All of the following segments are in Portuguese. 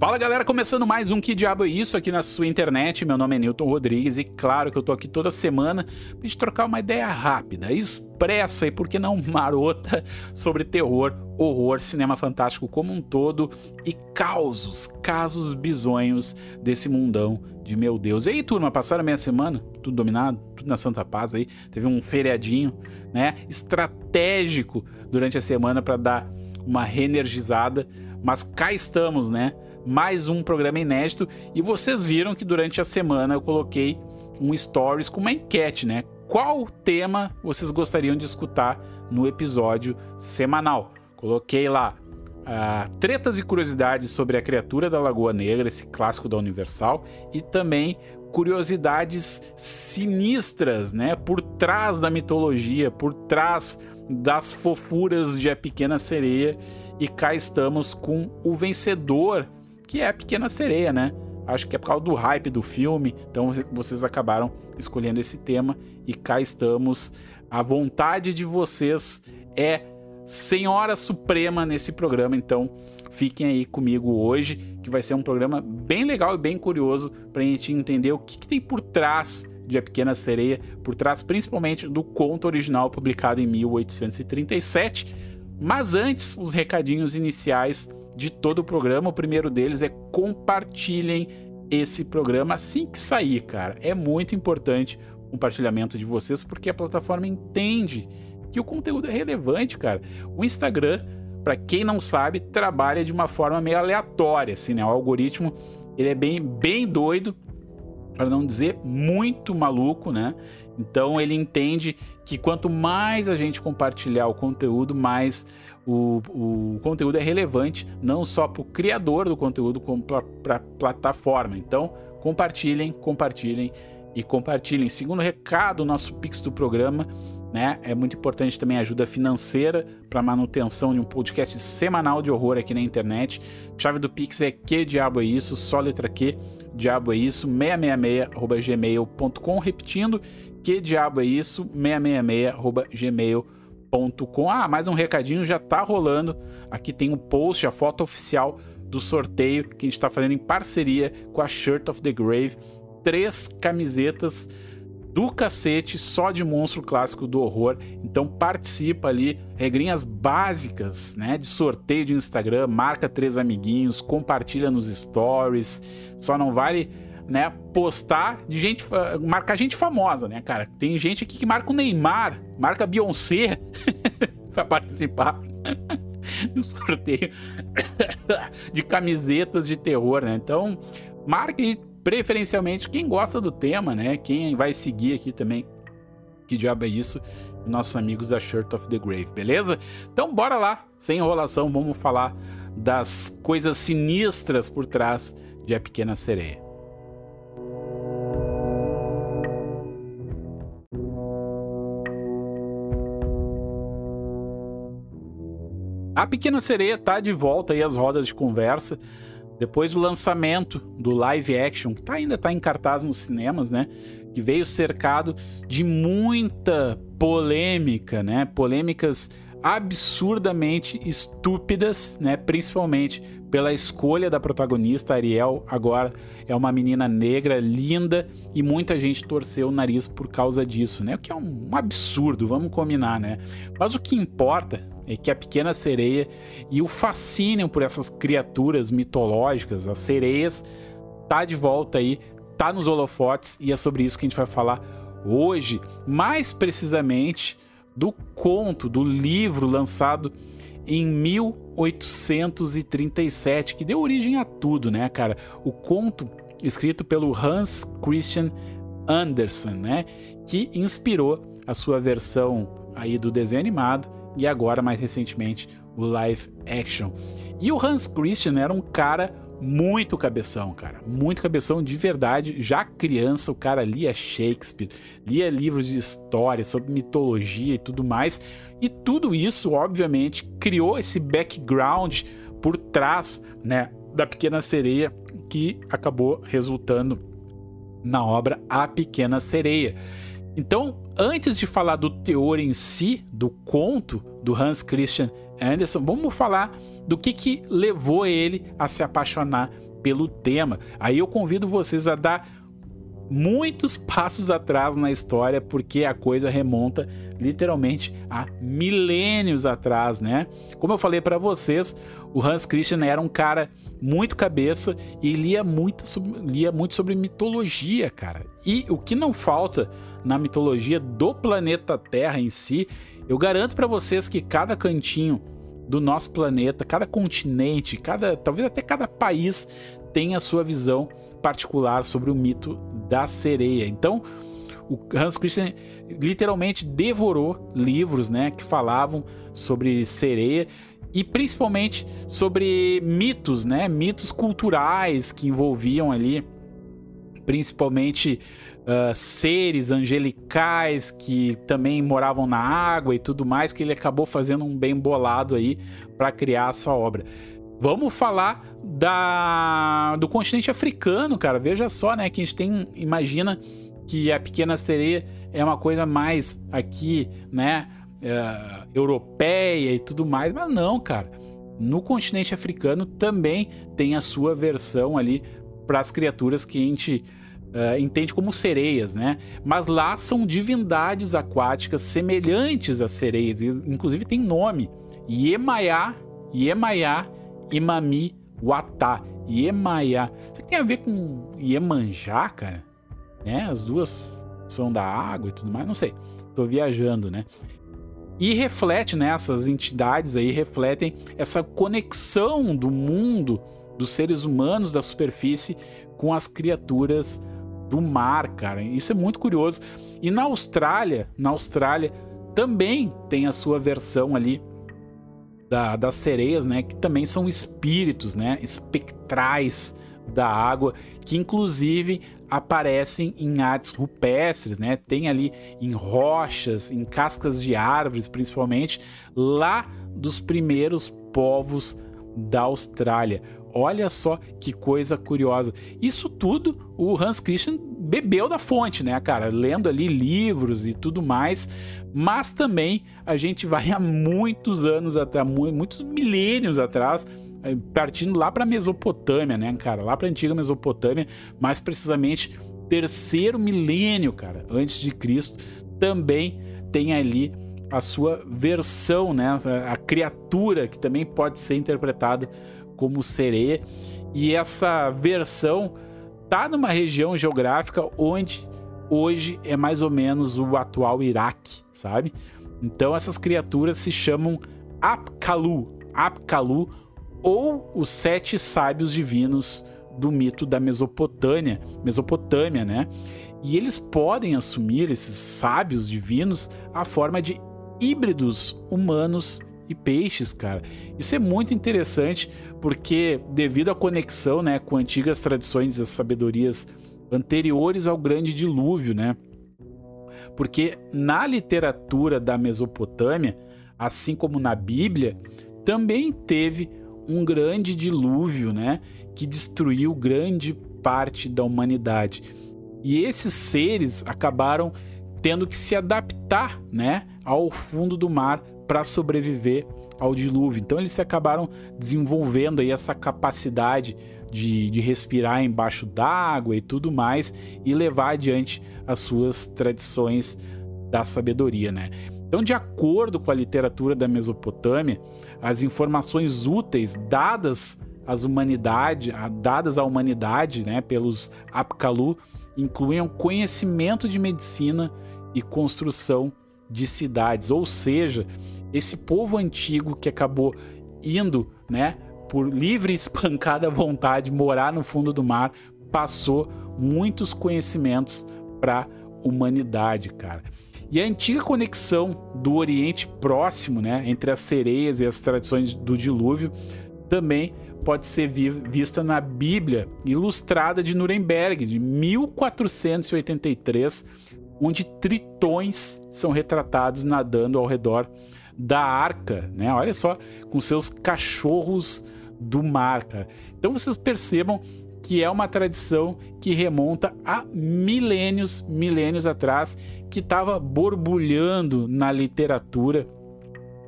Fala galera, começando mais um Que Diabo é Isso aqui na sua internet. Meu nome é Newton Rodrigues e claro que eu tô aqui toda semana pra gente trocar uma ideia rápida, expressa e por que não marota sobre terror, horror, cinema fantástico como um todo e causos, casos bizonhos desse mundão de meu Deus. E aí, turma, passaram a meia semana? Tudo dominado? Tudo na Santa Paz aí? Teve um feriadinho, né? Estratégico durante a semana para dar uma reenergizada, mas cá estamos, né? Mais um programa inédito. E vocês viram que durante a semana eu coloquei um stories com uma enquete, né? Qual tema vocês gostariam de escutar no episódio semanal? Coloquei lá uh, tretas e curiosidades sobre a criatura da Lagoa Negra, esse clássico da Universal, e também curiosidades sinistras, né? Por trás da mitologia, por trás das fofuras de A Pequena Sereia. E cá estamos com o vencedor que é a Pequena Sereia, né? Acho que é por causa do hype do filme, então vocês acabaram escolhendo esse tema e cá estamos. A vontade de vocês é Senhora Suprema nesse programa, então fiquem aí comigo hoje, que vai ser um programa bem legal e bem curioso para a gente entender o que, que tem por trás de A Pequena Sereia, por trás principalmente do conto original publicado em 1837. Mas antes, os recadinhos iniciais de todo o programa. O primeiro deles é compartilhem esse programa assim que sair, cara. É muito importante o compartilhamento de vocês porque a plataforma entende que o conteúdo é relevante, cara. O Instagram, para quem não sabe, trabalha de uma forma meio aleatória, assim, né? O algoritmo, ele é bem bem doido, para não dizer muito maluco, né? Então ele entende que quanto mais a gente compartilhar o conteúdo, mais o, o conteúdo é relevante não só para o criador do conteúdo, como para a plataforma. Então, compartilhem, compartilhem e compartilhem. Segundo recado, nosso Pix do programa, né? É muito importante também a ajuda financeira para manutenção de um podcast semanal de horror aqui na internet. chave do Pix é que diabo é isso, só letra Q, diabo é isso, 666@gmail.com, repetindo, que diabo é isso, 666@gmail.com Ah, mais um recadinho já tá rolando. Aqui tem o um post, a foto oficial do sorteio que a gente está fazendo em parceria com a Shirt of the Grave. Três camisetas do cacete só de monstro clássico do horror. Então participa ali, regrinhas básicas, né, de sorteio de Instagram, marca três amiguinhos, compartilha nos stories. Só não vale né, postar de gente, marcar gente famosa, né, cara? Tem gente aqui que marca o Neymar, marca a Beyoncé para participar do sorteio de camisetas de terror, né? Então, marque preferencialmente quem gosta do tema, né? Quem vai seguir aqui também. Que diabo é isso? Nossos amigos da Shirt of the Grave, beleza? Então, bora lá, sem enrolação, vamos falar das coisas sinistras por trás de A Pequena Sereia. A Pequena Sereia tá de volta aí às rodas de conversa depois do lançamento do live action, que tá, ainda está em cartaz nos cinemas, né? Que veio cercado de muita polêmica, né? Polêmicas absurdamente estúpidas, né? Principalmente pela escolha da protagonista Ariel, agora é uma menina negra linda e muita gente torceu o nariz por causa disso, né? O que é um absurdo, vamos combinar, né? Mas o que importa é que a pequena sereia e o fascínio por essas criaturas mitológicas, as sereias, tá de volta aí, tá nos holofotes e é sobre isso que a gente vai falar hoje, mais precisamente do conto, do livro lançado em 1837, que deu origem a tudo, né, cara? O conto escrito pelo Hans Christian Andersen, né, que inspirou a sua versão aí do desenho animado e agora mais recentemente o live action. E o Hans Christian era um cara muito cabeção, cara, muito cabeção de verdade. Já criança, o cara lia Shakespeare, lia livros de história sobre mitologia e tudo mais. E tudo isso, obviamente, criou esse background por trás, né, da Pequena Sereia, que acabou resultando na obra A Pequena Sereia. Então, antes de falar do teor em si, do conto, do Hans Christian Andersen. Vamos falar do que, que levou ele a se apaixonar pelo tema. Aí eu convido vocês a dar muitos passos atrás na história, porque a coisa remonta literalmente a milênios atrás, né? Como eu falei para vocês, o Hans Christian era um cara muito cabeça e lia muito, lia muito sobre mitologia, cara. E o que não falta na mitologia do planeta Terra em si, eu garanto para vocês que cada cantinho do nosso planeta, cada continente, cada, talvez até cada país tem a sua visão particular sobre o mito da sereia. Então, o Hans Christian literalmente devorou livros, né, que falavam sobre sereia e principalmente sobre mitos, né, mitos culturais que envolviam ali principalmente uh, seres angelicais que também moravam na água e tudo mais, que ele acabou fazendo um bem bolado aí para criar a sua obra. Vamos falar da do continente africano, cara. Veja só, né, que a gente tem, imagina que a pequena sereia é uma coisa mais aqui, né, uh, europeia e tudo mais, mas não, cara. No continente africano também tem a sua versão ali para as criaturas que a gente uh, entende como sereias, né? Mas lá são divindades aquáticas semelhantes às sereias, inclusive tem nome: Yemaya, Yemaya Imami Wata. Yemaya. Isso tem a ver com Iemanjá, cara? Né? As duas são da água e tudo mais, não sei. Tô viajando, né? E reflete, né? Essas entidades aí refletem essa conexão do mundo, dos seres humanos da superfície com as criaturas do mar, cara. Isso é muito curioso. E na Austrália, na Austrália também tem a sua versão ali da, das sereias, né, que também são espíritos, né, espectrais da água, que inclusive aparecem em artes rupestres, né? Tem ali em rochas, em cascas de árvores, principalmente lá dos primeiros povos da Austrália. Olha só que coisa curiosa. Isso tudo o Hans Christian bebeu da fonte, né, cara? Lendo ali livros e tudo mais. Mas também a gente vai há muitos anos até muitos milênios atrás, eh, partindo lá para Mesopotâmia, né, cara? Lá para antiga Mesopotâmia, mais precisamente terceiro milênio, cara, antes de Cristo, também tem ali a sua versão, né? A criatura que também pode ser interpretada como sereia. E essa versão tá numa região geográfica onde hoje é mais ou menos o atual Iraque, sabe? Então essas criaturas se chamam Apkalu, Apkalu ou os sete sábios divinos do mito da Mesopotâmia, Mesopotâmia, né? E eles podem assumir esses sábios divinos a forma de híbridos humanos e peixes, cara. Isso é muito interessante porque devido à conexão, né, com antigas tradições e sabedorias anteriores ao grande dilúvio, né? Porque na literatura da Mesopotâmia, assim como na Bíblia, também teve um grande dilúvio, né, que destruiu grande parte da humanidade. E esses seres acabaram tendo que se adaptar, né, ao fundo do mar para sobreviver ao dilúvio. Então eles acabaram desenvolvendo aí essa capacidade de, de respirar embaixo d'água e tudo mais e levar adiante as suas tradições da sabedoria, né? Então, de acordo com a literatura da Mesopotâmia, as informações úteis dadas às humanidade, dadas à humanidade, né, pelos Apkalu, incluem conhecimento de medicina e construção de cidades, ou seja, esse povo antigo que acabou indo, né, por livre e espancada vontade, morar no fundo do mar, passou muitos conhecimentos para a humanidade, cara. E a antiga conexão do Oriente Próximo, né, entre as sereias e as tradições do dilúvio, também pode ser vista na Bíblia Ilustrada de Nuremberg, de 1483, onde tritões são retratados nadando ao redor da arca, né? Olha só, com seus cachorros do mar, cara. Então vocês percebam que é uma tradição que remonta a milênios, milênios atrás, que estava borbulhando na literatura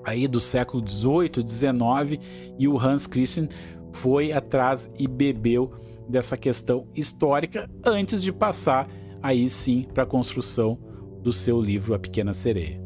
aí do século 18, 19 e o Hans Christian foi atrás e bebeu dessa questão histórica antes de passar aí sim para a construção do seu livro A Pequena Sereia.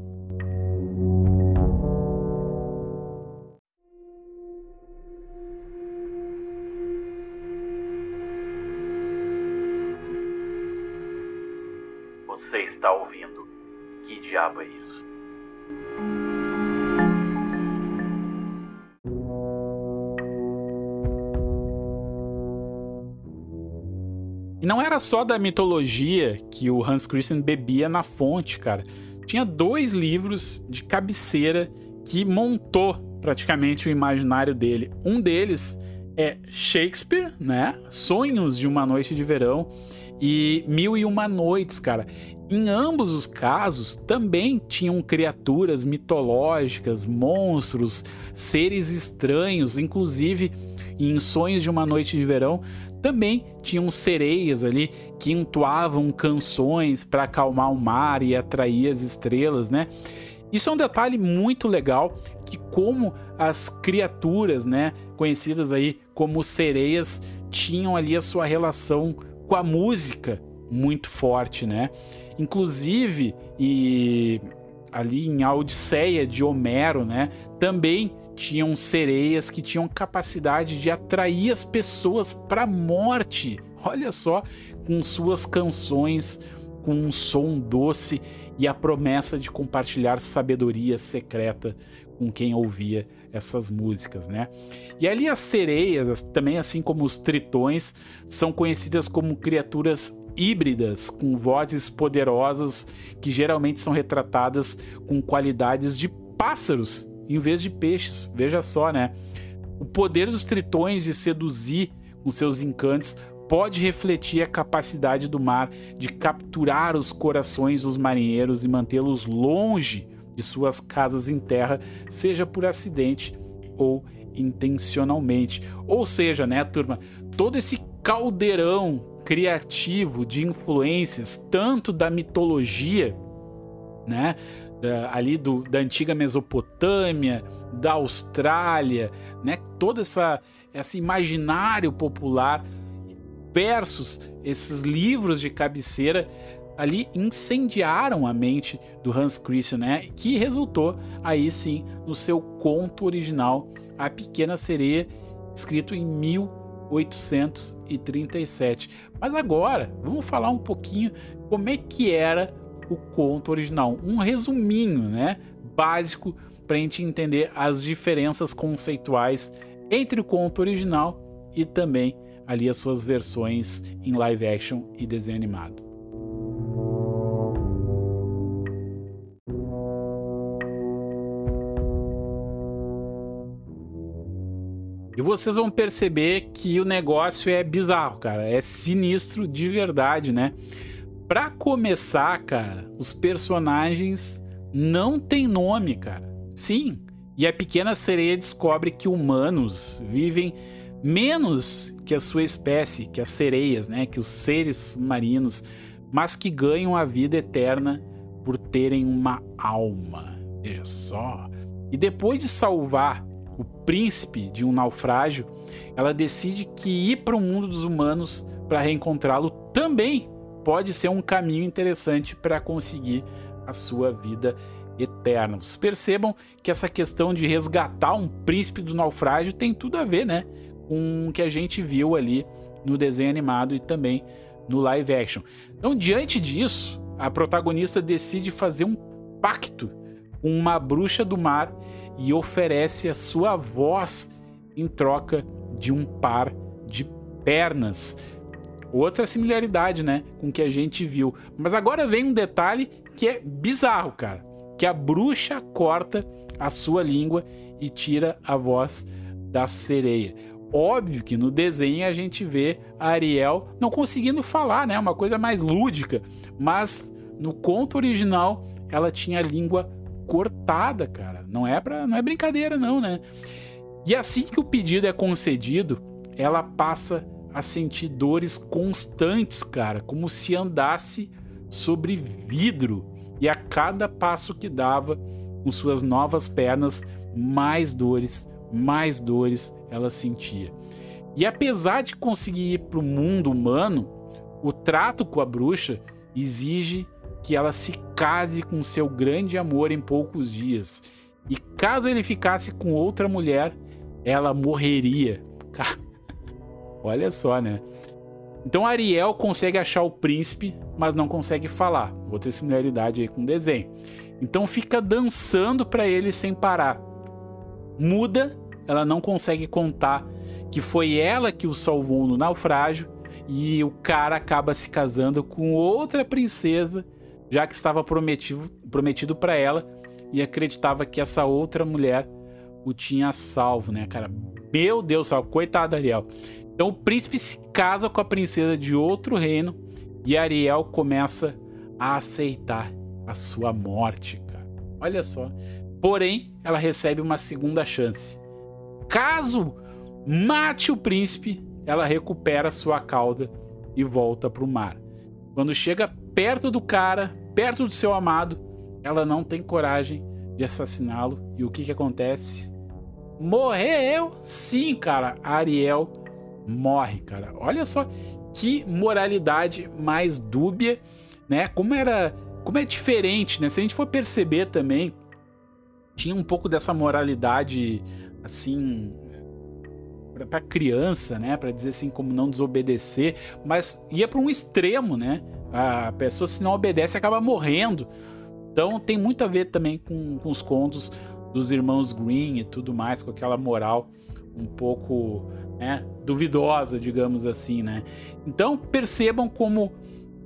E não era só da mitologia que o Hans Christian bebia na fonte, cara. Tinha dois livros de cabeceira que montou praticamente o imaginário dele. Um deles é Shakespeare, né? Sonhos de uma Noite de Verão e Mil e Uma Noites, cara. Em ambos os casos também tinham criaturas mitológicas, monstros, seres estranhos, inclusive em Sonhos de uma Noite de Verão também tinham sereias ali que entoavam canções para acalmar o mar e atrair as estrelas, né? Isso é um detalhe muito legal que como as criaturas, né, conhecidas aí como sereias, tinham ali a sua relação com a música muito forte, né? Inclusive, e ali em A Odisseia de Homero, né, também tinham sereias que tinham capacidade de atrair as pessoas para a morte. Olha só, com suas canções, com um som doce e a promessa de compartilhar sabedoria secreta com quem ouvia essas músicas, né? E ali as sereias, também assim como os tritões, são conhecidas como criaturas híbridas com vozes poderosas que geralmente são retratadas com qualidades de pássaros em vez de peixes. Veja só, né? O poder dos tritões de seduzir com seus encantos pode refletir a capacidade do mar de capturar os corações dos marinheiros e mantê-los longe de suas casas em terra, seja por acidente ou intencionalmente. Ou seja, né, turma, todo esse caldeirão criativo de influências, tanto da mitologia, né, da, ali do, da antiga Mesopotâmia, da Austrália, né? Todo essa, esse imaginário popular versus esses livros de cabeceira ali incendiaram a mente do Hans Christian, né? Que resultou aí sim no seu conto original A Pequena Sereia, escrito em 1837. Mas agora, vamos falar um pouquinho como é que era o conto original. Um resuminho, né? Básico para a gente entender as diferenças conceituais entre o conto original e também ali as suas versões em live action e desenho animado. E vocês vão perceber que o negócio é bizarro, cara. É sinistro de verdade, né? Pra começar, cara, os personagens não têm nome, cara. Sim, e a pequena sereia descobre que humanos vivem menos que a sua espécie, que as sereias, né, que os seres marinos, mas que ganham a vida eterna por terem uma alma. Veja só. E depois de salvar o príncipe de um naufrágio, ela decide que ir para o mundo dos humanos para reencontrá-lo também pode ser um caminho interessante para conseguir a sua vida eterna. Vocês percebam que essa questão de resgatar um príncipe do naufrágio tem tudo a ver, né? Com o que a gente viu ali no desenho animado e também no live action. Então, diante disso, a protagonista decide fazer um pacto com uma bruxa do mar e oferece a sua voz em troca de um par de pernas outra similaridade, né, com o que a gente viu. Mas agora vem um detalhe que é bizarro, cara, que a bruxa corta a sua língua e tira a voz da sereia. Óbvio que no desenho a gente vê a Ariel não conseguindo falar, né, uma coisa mais lúdica, mas no conto original ela tinha a língua cortada, cara. Não é para, não é brincadeira não, né? E assim que o pedido é concedido, ela passa a sentir dores constantes, cara, como se andasse sobre vidro. E a cada passo que dava, com suas novas pernas, mais dores, mais dores ela sentia. E apesar de conseguir ir para o mundo humano, o trato com a bruxa exige que ela se case com seu grande amor em poucos dias. E caso ele ficasse com outra mulher, ela morreria. Olha só, né? Então Ariel consegue achar o príncipe, mas não consegue falar. Outra similaridade aí com o desenho. Então fica dançando para ele sem parar. Muda, ela não consegue contar que foi ela que o salvou no naufrágio e o cara acaba se casando com outra princesa, já que estava prometido para ela e acreditava que essa outra mulher o tinha salvo, né, cara? Meu Deus, salvo, coitado Ariel. Então o príncipe se casa com a princesa de outro reino e Ariel começa a aceitar a sua morte, cara. Olha só. Porém, ela recebe uma segunda chance. Caso mate o príncipe, ela recupera sua cauda e volta para o mar. Quando chega perto do cara, perto do seu amado, ela não tem coragem de assassiná-lo. E o que, que acontece? Morreu! Sim, cara. Ariel morre, cara. Olha só que moralidade mais dúbia, né? Como era, como é diferente, né? Se a gente for perceber também, tinha um pouco dessa moralidade assim para criança, né? Para dizer assim como não desobedecer, mas ia para um extremo, né? A pessoa se não obedece acaba morrendo. Então tem muito a ver também com, com os contos dos irmãos Green e tudo mais, com aquela moral um pouco né, duvidosa, digamos assim, né? Então percebam como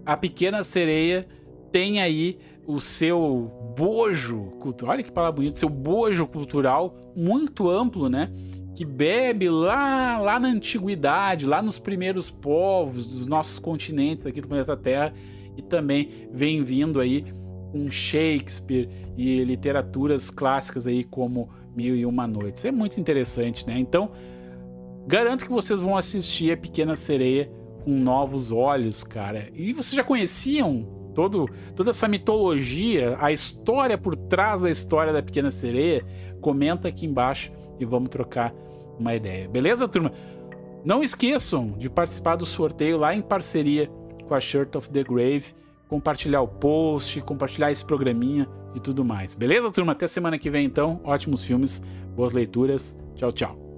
a pequena sereia tem aí o seu bojo cultural, olha que palavra bonita, seu bojo cultural muito amplo, né? Que bebe lá, lá na antiguidade, lá nos primeiros povos dos nossos continentes aqui do planeta Terra e também vem vindo aí com Shakespeare e literaturas clássicas aí como Mil e Uma Noites. É muito interessante, né? Então, Garanto que vocês vão assistir a Pequena Sereia com novos olhos, cara. E vocês já conheciam todo, toda essa mitologia, a história por trás da história da Pequena Sereia? Comenta aqui embaixo e vamos trocar uma ideia. Beleza, turma? Não esqueçam de participar do sorteio lá em parceria com a Shirt of the Grave, compartilhar o post, compartilhar esse programinha e tudo mais. Beleza, turma? Até semana que vem então. Ótimos filmes, boas leituras. Tchau, tchau.